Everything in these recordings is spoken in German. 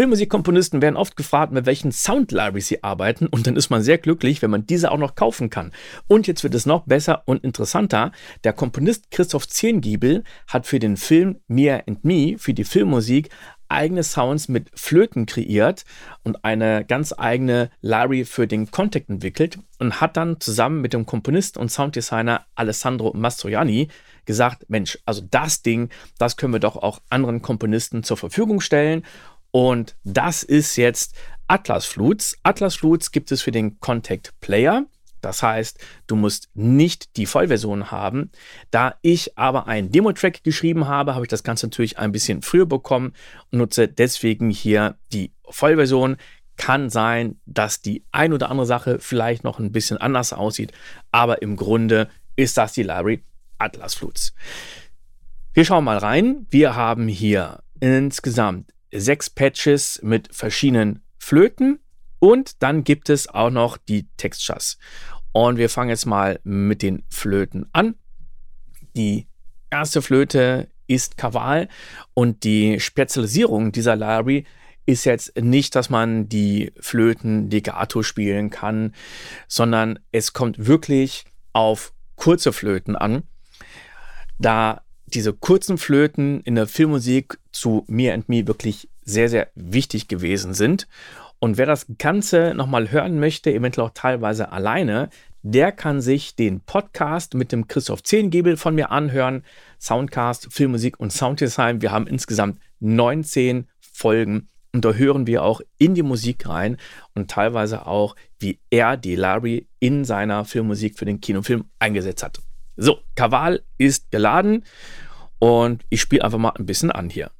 Filmmusikkomponisten werden oft gefragt, mit welchen Sound Libraries sie arbeiten und dann ist man sehr glücklich, wenn man diese auch noch kaufen kann. Und jetzt wird es noch besser und interessanter. Der Komponist Christoph Zehngiebel hat für den Film Mia and Me, für die Filmmusik, eigene Sounds mit Flöten kreiert und eine ganz eigene Library für den Contact entwickelt und hat dann zusammen mit dem Komponist und Sounddesigner Alessandro Mastroianni gesagt, Mensch, also das Ding, das können wir doch auch anderen Komponisten zur Verfügung stellen und das ist jetzt Atlas Flutes. Atlas Flutes gibt es für den Contact Player. Das heißt, du musst nicht die Vollversion haben. Da ich aber einen Demo-Track geschrieben habe, habe ich das Ganze natürlich ein bisschen früher bekommen und nutze deswegen hier die Vollversion. Kann sein, dass die ein oder andere Sache vielleicht noch ein bisschen anders aussieht, aber im Grunde ist das die Library Atlas Flutes. Wir schauen mal rein. Wir haben hier insgesamt sechs Patches mit verschiedenen Flöten und dann gibt es auch noch die Textures. Und wir fangen jetzt mal mit den Flöten an. Die erste Flöte ist Kaval und die Spezialisierung dieser Library ist jetzt nicht, dass man die Flöten legato spielen kann, sondern es kommt wirklich auf kurze Flöten an. Da diese kurzen Flöten in der Filmmusik zu Me and Me wirklich sehr, sehr wichtig gewesen sind. Und wer das Ganze nochmal hören möchte, eventuell auch teilweise alleine, der kann sich den Podcast mit dem Christoph Zehngebel von mir anhören. Soundcast, Filmmusik und Sounddesign. Wir haben insgesamt 19 Folgen und da hören wir auch in die Musik rein und teilweise auch, wie er die Larry in seiner Filmmusik für den Kinofilm eingesetzt hat. So, Kaval ist geladen und ich spiele einfach mal ein bisschen an hier.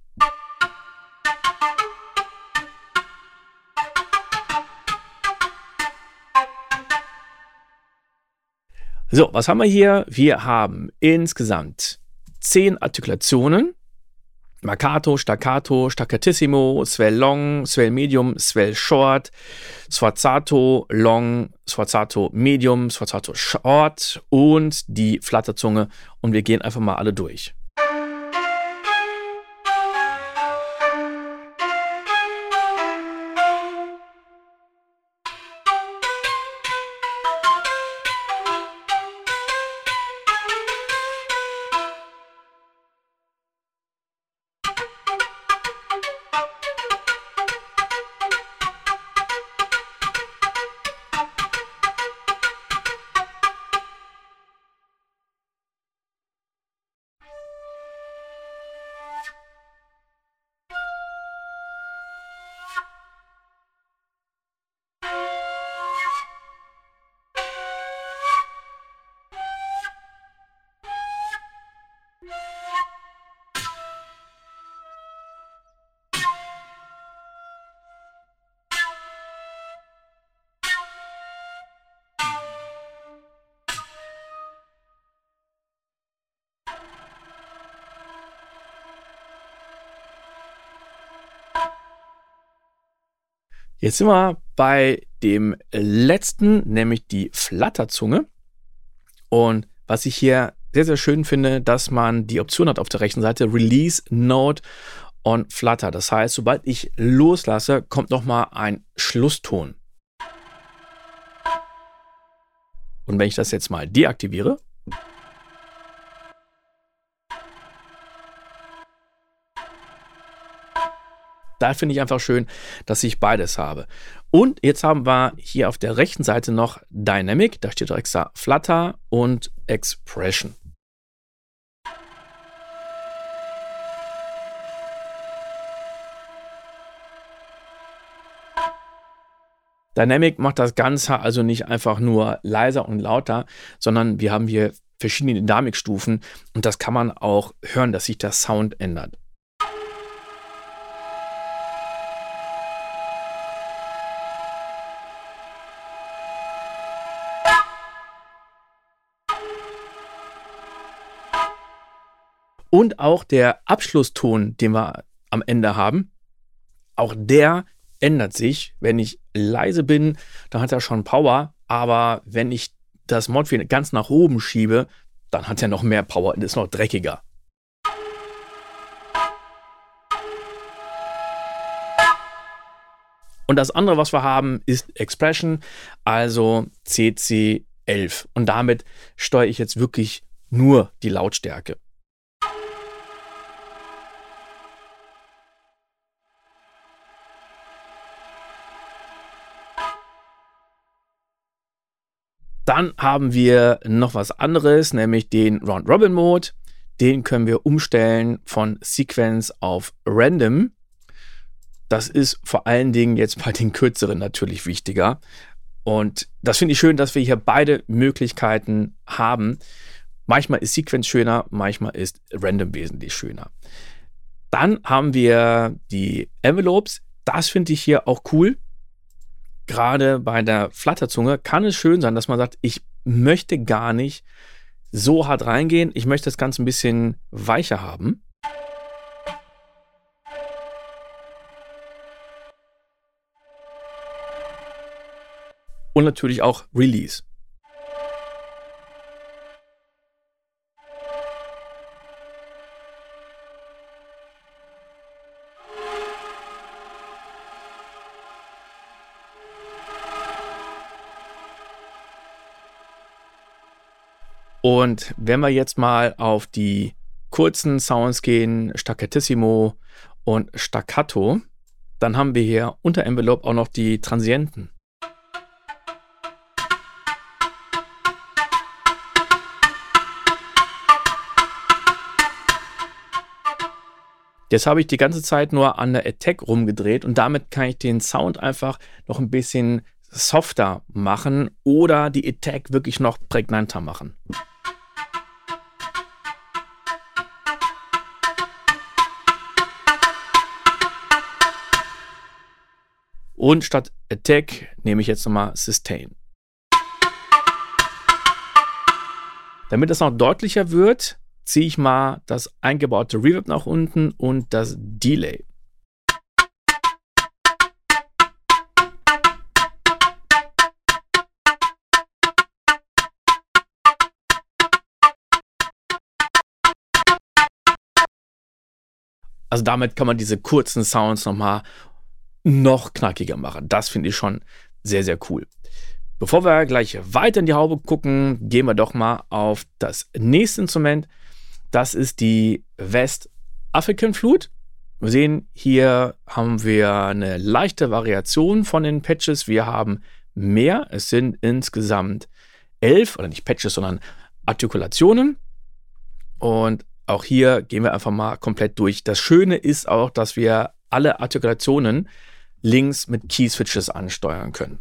So, was haben wir hier? Wir haben insgesamt zehn Artikulationen. Marcato, Staccato, Staccatissimo, Swell Long, Swell Medium, Swell Short, Sforzato Long, Sforzato Medium, Sforzato Short und die Flatterzunge. Und wir gehen einfach mal alle durch. Jetzt sind wir bei dem letzten, nämlich die Flatterzunge. Und was ich hier sehr, sehr schön finde, dass man die Option hat auf der rechten Seite Release Note on Flutter. Das heißt, sobald ich loslasse, kommt nochmal ein Schlusston. Und wenn ich das jetzt mal deaktiviere, da finde ich einfach schön, dass ich beides habe. Und jetzt haben wir hier auf der rechten Seite noch Dynamic, da steht extra Flutter und Expression. Dynamic macht das Ganze also nicht einfach nur leiser und lauter, sondern wir haben hier verschiedene Dynamikstufen und das kann man auch hören, dass sich der Sound ändert. Und auch der Abschlusston, den wir am Ende haben, auch der ändert sich. Wenn ich leise bin, dann hat er schon Power. Aber wenn ich das Modfield ganz nach oben schiebe, dann hat er noch mehr Power und ist noch dreckiger. Und das andere, was wir haben, ist Expression, also CC11. Und damit steuere ich jetzt wirklich nur die Lautstärke. Dann haben wir noch was anderes, nämlich den Round-Robin-Mode. Den können wir umstellen von Sequence auf Random. Das ist vor allen Dingen jetzt bei den kürzeren natürlich wichtiger. Und das finde ich schön, dass wir hier beide Möglichkeiten haben. Manchmal ist Sequence schöner, manchmal ist Random wesentlich schöner. Dann haben wir die Envelopes. Das finde ich hier auch cool gerade bei der Flatterzunge kann es schön sein, dass man sagt, ich möchte gar nicht so hart reingehen, ich möchte das Ganze ein bisschen weicher haben. Und natürlich auch Release. Und wenn wir jetzt mal auf die kurzen Sounds gehen, Staccatissimo und Staccato, dann haben wir hier unter Envelope auch noch die Transienten. Jetzt habe ich die ganze Zeit nur an der Attack rumgedreht und damit kann ich den Sound einfach noch ein bisschen softer machen oder die Attack wirklich noch prägnanter machen. Und statt Attack nehme ich jetzt nochmal Sustain. Damit es noch deutlicher wird, ziehe ich mal das eingebaute Reverb nach unten und das Delay. Also damit kann man diese kurzen Sounds nochmal noch knackiger machen. Das finde ich schon sehr, sehr cool. Bevor wir gleich weiter in die Haube gucken, gehen wir doch mal auf das nächste Instrument. Das ist die West African Flute. Wir sehen, hier haben wir eine leichte Variation von den Patches. Wir haben mehr. Es sind insgesamt elf, oder nicht Patches, sondern Artikulationen. Und auch hier gehen wir einfach mal komplett durch. Das Schöne ist auch, dass wir alle Artikulationen links mit Key-Switches ansteuern können.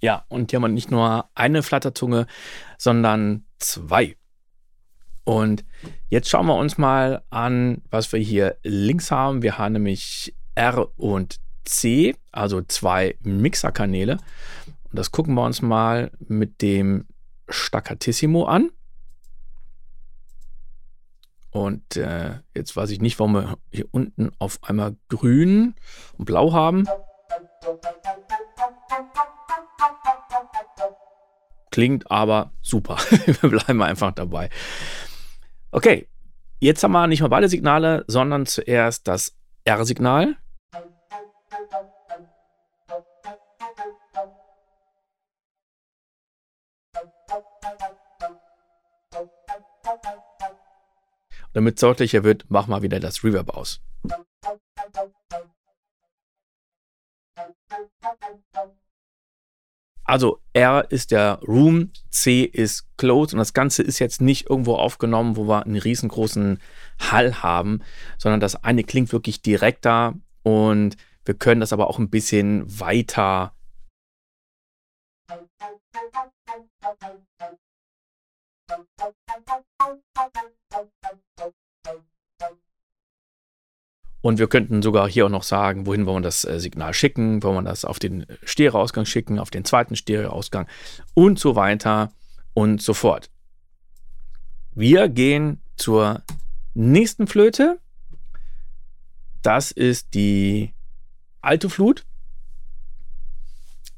Ja, und hier haben wir nicht nur eine Flatterzunge, sondern zwei. Und jetzt schauen wir uns mal an, was wir hier links haben. Wir haben nämlich R und C, also zwei Mixerkanäle. Und das gucken wir uns mal mit dem Staccatissimo an. Und äh, jetzt weiß ich nicht, warum wir hier unten auf einmal grün und blau haben. Klingt aber super. Wir bleiben einfach dabei. Okay, jetzt haben wir nicht mal beide Signale, sondern zuerst das R-Signal. Damit es deutlicher wird, machen wir wieder das Reverb aus. Also R ist der Room, C ist Close und das Ganze ist jetzt nicht irgendwo aufgenommen, wo wir einen riesengroßen Hall haben, sondern das eine klingt wirklich direkter und wir können das aber auch ein bisschen weiter Und wir könnten sogar hier auch noch sagen, wohin wollen wir das äh, Signal schicken, wollen wir das auf den Stereoausgang schicken, auf den zweiten Stereoausgang und so weiter und so fort. Wir gehen zur nächsten Flöte. Das ist die alte Flut.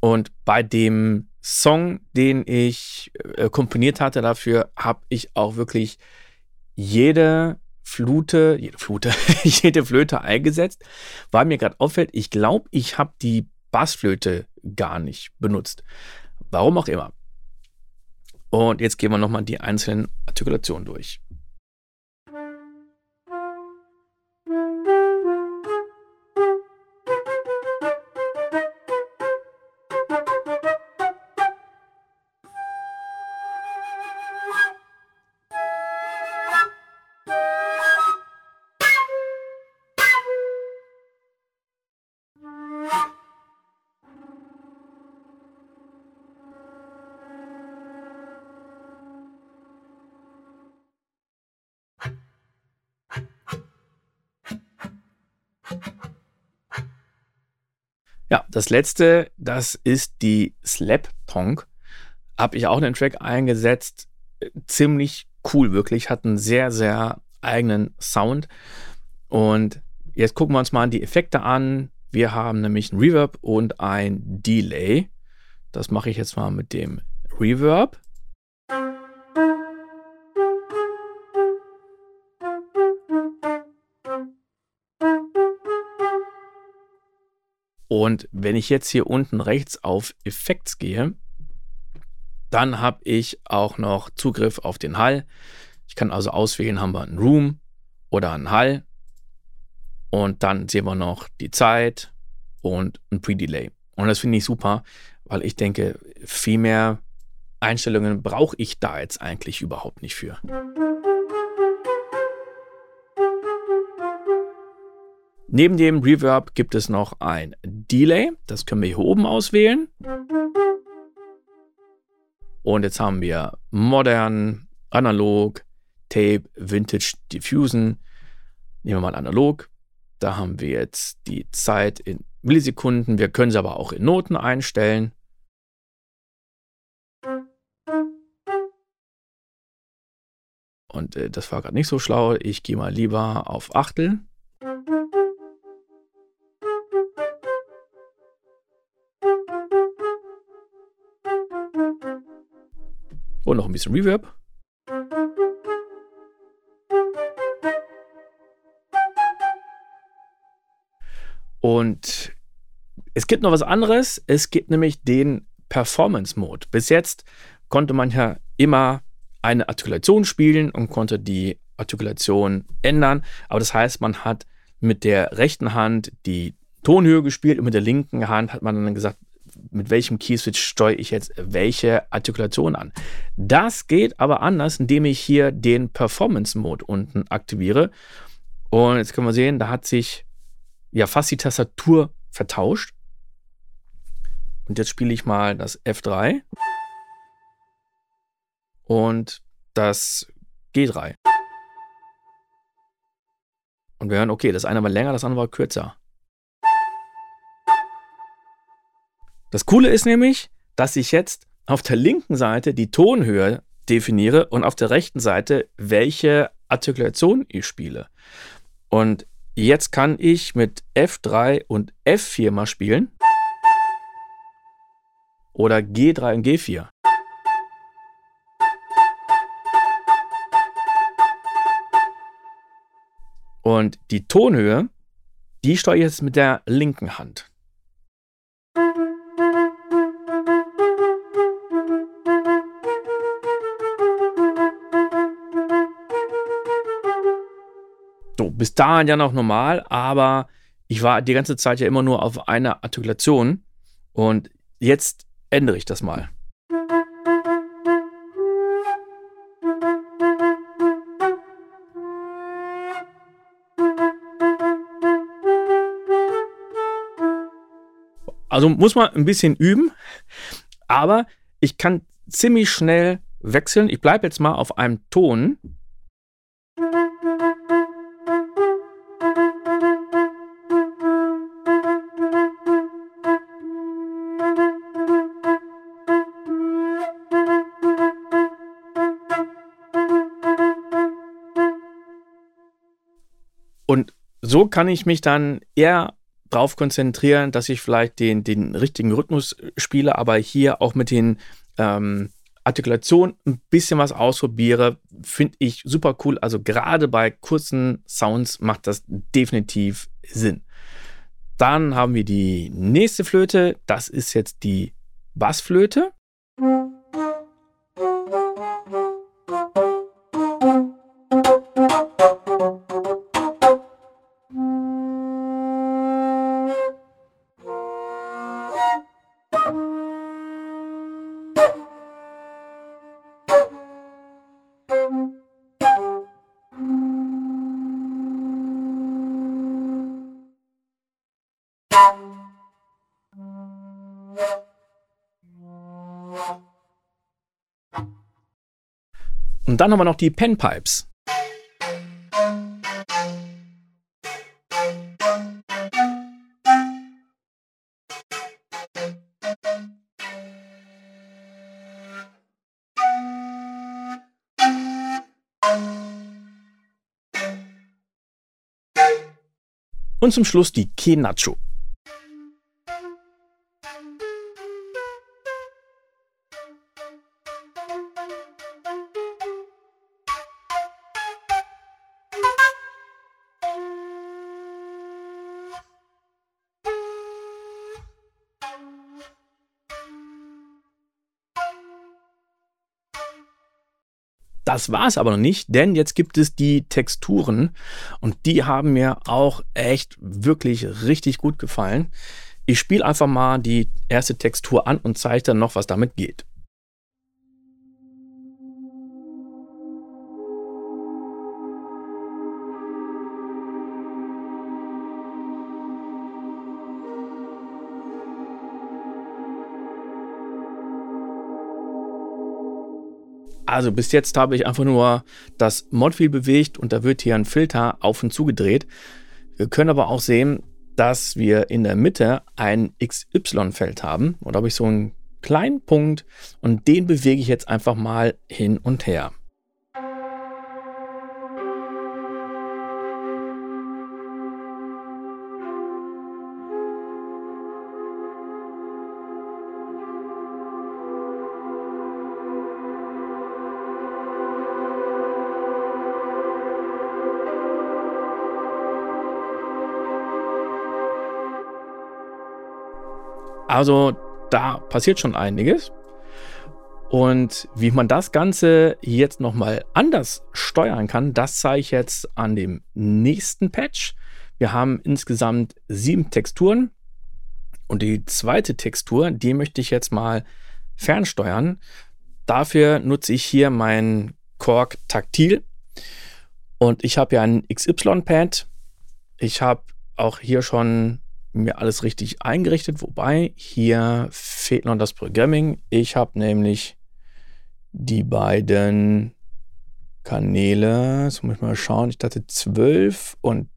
Und bei dem Song, den ich äh, komponiert hatte dafür, habe ich auch wirklich jede Flute, jede Flute, jede Flöte eingesetzt, weil mir gerade auffällt, ich glaube, ich habe die Bassflöte gar nicht benutzt. Warum auch immer. Und jetzt gehen wir nochmal die einzelnen Artikulationen durch. Ja, das letzte, das ist die Slap Tonk. Habe ich auch einen Track eingesetzt. Ziemlich cool, wirklich. Hat einen sehr, sehr eigenen Sound. Und jetzt gucken wir uns mal die Effekte an. Wir haben nämlich ein Reverb und ein Delay. Das mache ich jetzt mal mit dem Reverb. Und wenn ich jetzt hier unten rechts auf Effects gehe, dann habe ich auch noch Zugriff auf den Hall. Ich kann also auswählen, haben wir einen Room oder einen Hall. Und dann sehen wir noch die Zeit und ein Pre-Delay. Und das finde ich super, weil ich denke, viel mehr Einstellungen brauche ich da jetzt eigentlich überhaupt nicht für. Neben dem Reverb gibt es noch ein Delay. Das können wir hier oben auswählen. Und jetzt haben wir Modern, Analog, Tape, Vintage, Diffusion. Nehmen wir mal analog. Da haben wir jetzt die Zeit in Millisekunden. Wir können sie aber auch in Noten einstellen. Und äh, das war gerade nicht so schlau. Ich gehe mal lieber auf Achtel. Ein bisschen Reverb. Und es gibt noch was anderes. Es gibt nämlich den Performance Mode. Bis jetzt konnte man ja immer eine Artikulation spielen und konnte die Artikulation ändern. Aber das heißt, man hat mit der rechten Hand die Tonhöhe gespielt und mit der linken Hand hat man dann gesagt, mit welchem Keyswitch steuere ich jetzt welche Artikulation an. Das geht aber anders, indem ich hier den Performance-Mode unten aktiviere. Und jetzt können wir sehen, da hat sich ja fast die Tastatur vertauscht. Und jetzt spiele ich mal das F3 und das G3. Und wir hören, okay, das eine war länger, das andere war kürzer. Das Coole ist nämlich, dass ich jetzt auf der linken Seite die Tonhöhe definiere und auf der rechten Seite, welche Artikulation ich spiele. Und jetzt kann ich mit F3 und F4 mal spielen. Oder G3 und G4. Und die Tonhöhe, die steuere ich jetzt mit der linken Hand. Bis dahin ja noch normal, aber ich war die ganze Zeit ja immer nur auf einer Artikulation und jetzt ändere ich das mal. Also muss man ein bisschen üben, aber ich kann ziemlich schnell wechseln. Ich bleibe jetzt mal auf einem Ton. So kann ich mich dann eher darauf konzentrieren, dass ich vielleicht den, den richtigen Rhythmus spiele, aber hier auch mit den ähm, Artikulationen ein bisschen was ausprobiere, finde ich super cool. Also gerade bei kurzen Sounds macht das definitiv Sinn. Dann haben wir die nächste Flöte. Das ist jetzt die Bassflöte. Und dann haben wir noch die Penpipes. Und zum Schluss die Kenacho. Das war es aber noch nicht, denn jetzt gibt es die Texturen und die haben mir auch echt wirklich richtig gut gefallen. Ich spiele einfach mal die erste Textur an und zeige dann noch, was damit geht. Also bis jetzt habe ich einfach nur das Modfield bewegt und da wird hier ein Filter auf und zu gedreht. Wir können aber auch sehen, dass wir in der Mitte ein XY-Feld haben. Und da habe ich so einen kleinen Punkt und den bewege ich jetzt einfach mal hin und her. Also da passiert schon einiges. Und wie man das Ganze jetzt nochmal anders steuern kann, das zeige ich jetzt an dem nächsten Patch. Wir haben insgesamt sieben Texturen. Und die zweite Textur, die möchte ich jetzt mal fernsteuern. Dafür nutze ich hier mein Korg Taktil. Und ich habe ja ein XY-Pad. Ich habe auch hier schon mir alles richtig eingerichtet, wobei hier fehlt noch das Programming. Ich habe nämlich die beiden Kanäle, jetzt muss ich mal schauen, ich dachte 12 und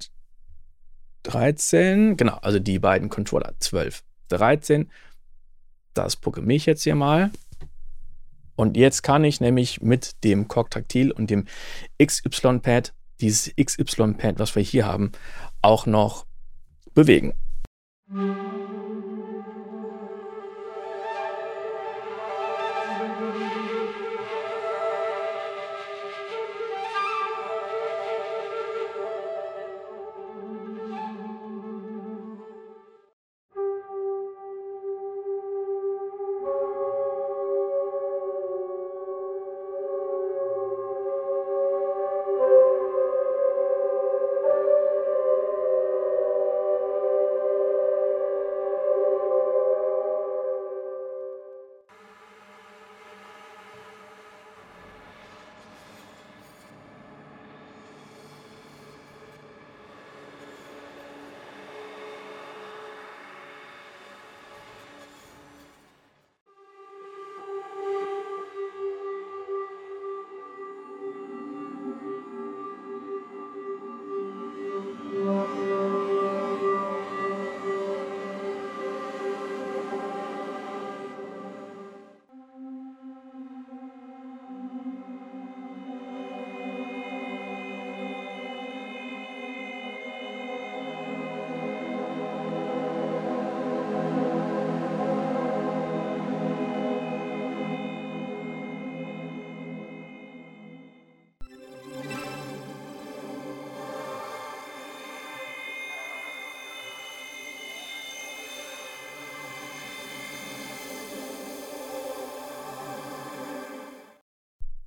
13, genau, also die beiden Controller 12, 13. Das programmiere ich jetzt hier mal. Und jetzt kann ich nämlich mit dem Korg Taktil und dem XY-Pad, dieses XY-Pad, was wir hier haben, auch noch bewegen. Música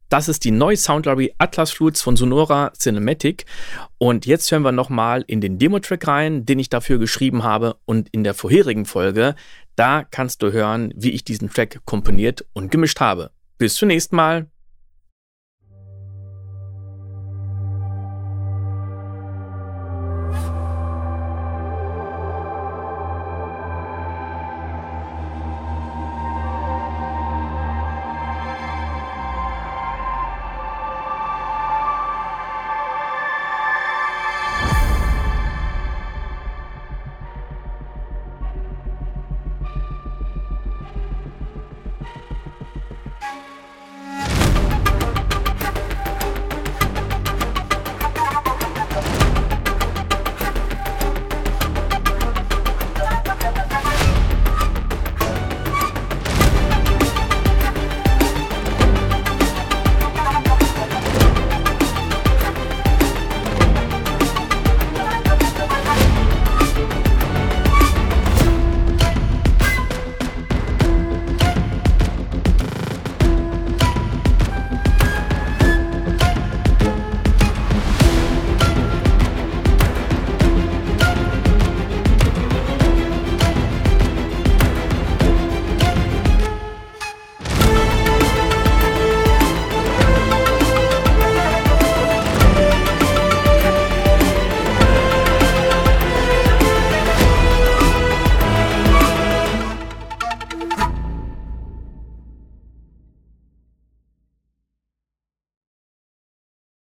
Das ist die neue Soundlibrary Atlas Flutes von Sonora Cinematic. Und jetzt hören wir nochmal in den Demo-Track rein, den ich dafür geschrieben habe. Und in der vorherigen Folge, da kannst du hören, wie ich diesen Track komponiert und gemischt habe. Bis zum nächsten Mal.